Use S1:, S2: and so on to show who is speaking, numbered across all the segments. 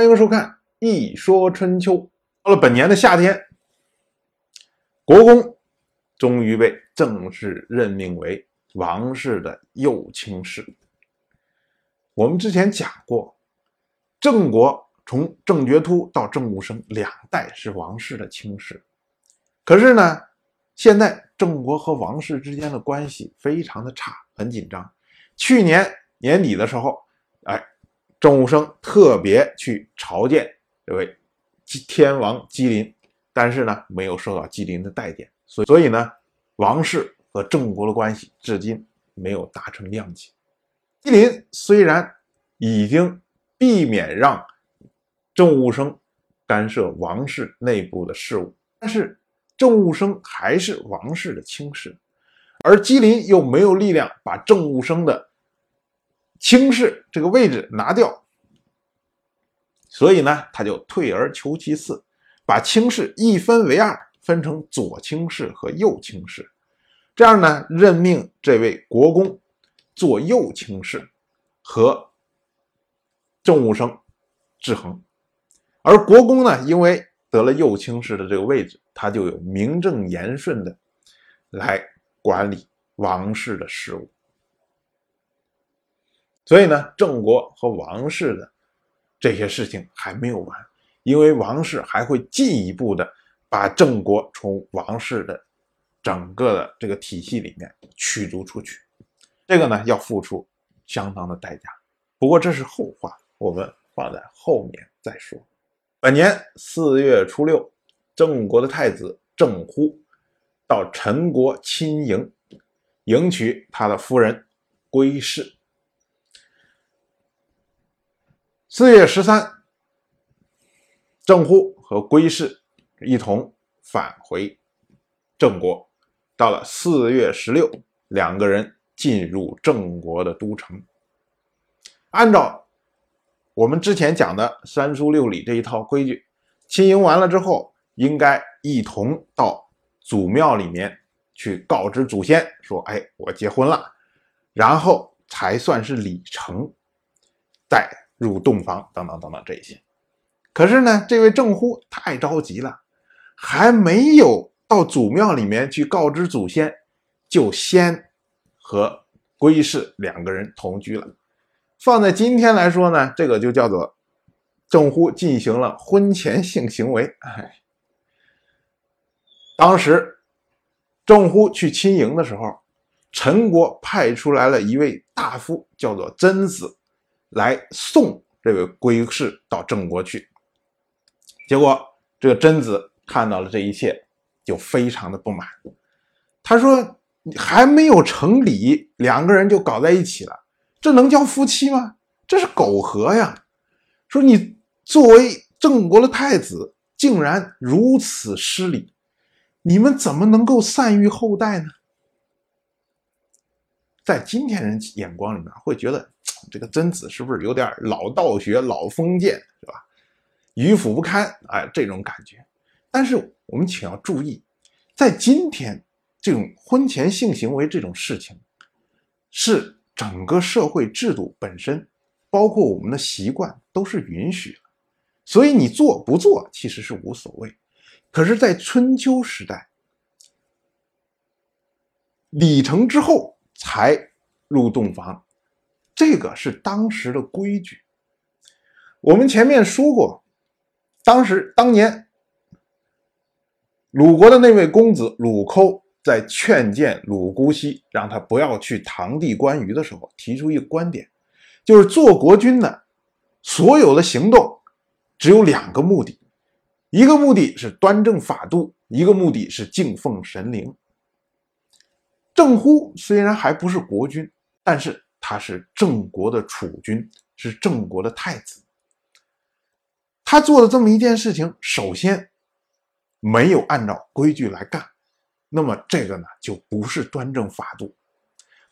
S1: 欢迎收看《一说春秋》。到了本年的夏天，国公终于被正式任命为王室的右卿士。我们之前讲过，郑国从郑觉突到郑武生两代是王室的卿士，可是呢，现在郑国和王室之间的关系非常的差，很紧张。去年年底的时候，郑武生特别去朝见这位天王姬林，但是呢，没有受到姬林的待见，所以所以呢，王室和郑国的关系至今没有达成谅解。姬林虽然已经避免让郑武生干涉王室内部的事务，但是郑武生还是王室的卿士，而姬林又没有力量把郑武生的。轻视这个位置拿掉，所以呢，他就退而求其次，把轻视一分为二，分成左轻视和右轻视。这样呢，任命这位国公做右轻视，和政务生制衡。而国公呢，因为得了右卿士的这个位置，他就有名正言顺的来管理王室的事务。所以呢，郑国和王室的这些事情还没有完，因为王室还会进一步的把郑国从王室的整个的这个体系里面驱逐出去，这个呢要付出相当的代价。不过这是后话，我们放在后面再说。本年四月初六，郑国的太子郑忽到陈国亲迎，迎娶他的夫人归氏。四月十三，郑忽和归氏一同返回郑国。到了四月十六，两个人进入郑国的都城。按照我们之前讲的三书六礼这一套规矩，亲迎完了之后，应该一同到祖庙里面去告知祖先，说：“哎，我结婚了。”然后才算是礼成。再。入洞房等等等等这些，可是呢，这位郑忽太着急了，还没有到祖庙里面去告知祖先，就先和归氏两个人同居了。放在今天来说呢，这个就叫做郑忽进行了婚前性行为。哎，当时郑忽去亲迎的时候，陈国派出来了一位大夫，叫做曾子。来送这位归氏到郑国去，结果这个贞子看到了这一切，就非常的不满。他说：“还没有成礼，两个人就搞在一起了，这能叫夫妻吗？这是苟合呀！说你作为郑国的太子，竟然如此失礼，你们怎么能够散育后代呢？”在今天人眼光里面，会觉得。这个贞子是不是有点老道学、老封建，是吧？迂腐不堪，哎，这种感觉。但是我们请要注意，在今天这种婚前性行为这种事情，是整个社会制度本身，包括我们的习惯都是允许的，所以你做不做其实是无所谓。可是，在春秋时代，礼成之后才入洞房。这个是当时的规矩。我们前面说过，当时当年鲁国的那位公子鲁寇在劝谏鲁姑息，让他不要去堂弟关羽的时候，提出一个观点，就是做国君的所有的行动只有两个目的，一个目的是端正法度，一个目的是敬奉神灵。郑乎虽然还不是国君，但是。他是郑国的储君，是郑国的太子。他做的这么一件事情，首先没有按照规矩来干，那么这个呢就不是端正法度。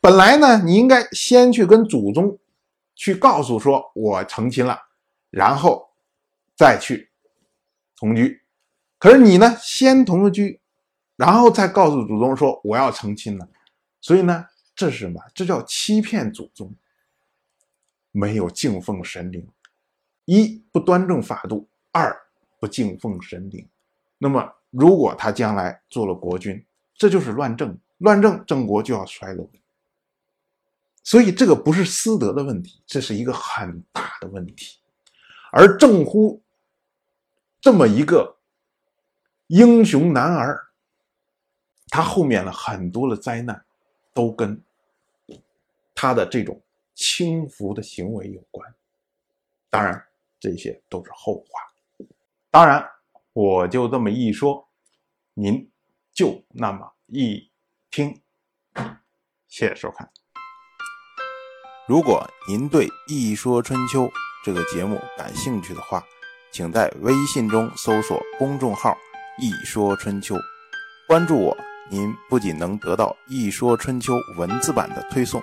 S1: 本来呢，你应该先去跟祖宗去告诉说，我成亲了，然后再去同居。可是你呢，先同了居，然后再告诉祖宗说我要成亲了，所以呢。这是什么？这叫欺骗祖宗，没有敬奉神灵。一不端正法度，二不敬奉神灵。那么，如果他将来做了国君，这就是乱政，乱政，郑国就要衰落。所以，这个不是私德的问题，这是一个很大的问题。而郑乎这么一个英雄男儿，他后面的很多的灾难，都跟他的这种轻浮的行为有关。当然，这些都是后话。当然，我就这么一说，您就那么一听。谢谢收看。
S2: 如果您对《一说春秋》这个节目感兴趣的话，请在微信中搜索公众号“一说春秋”，关注我。您不仅能得到《一说春秋》文字版的推送，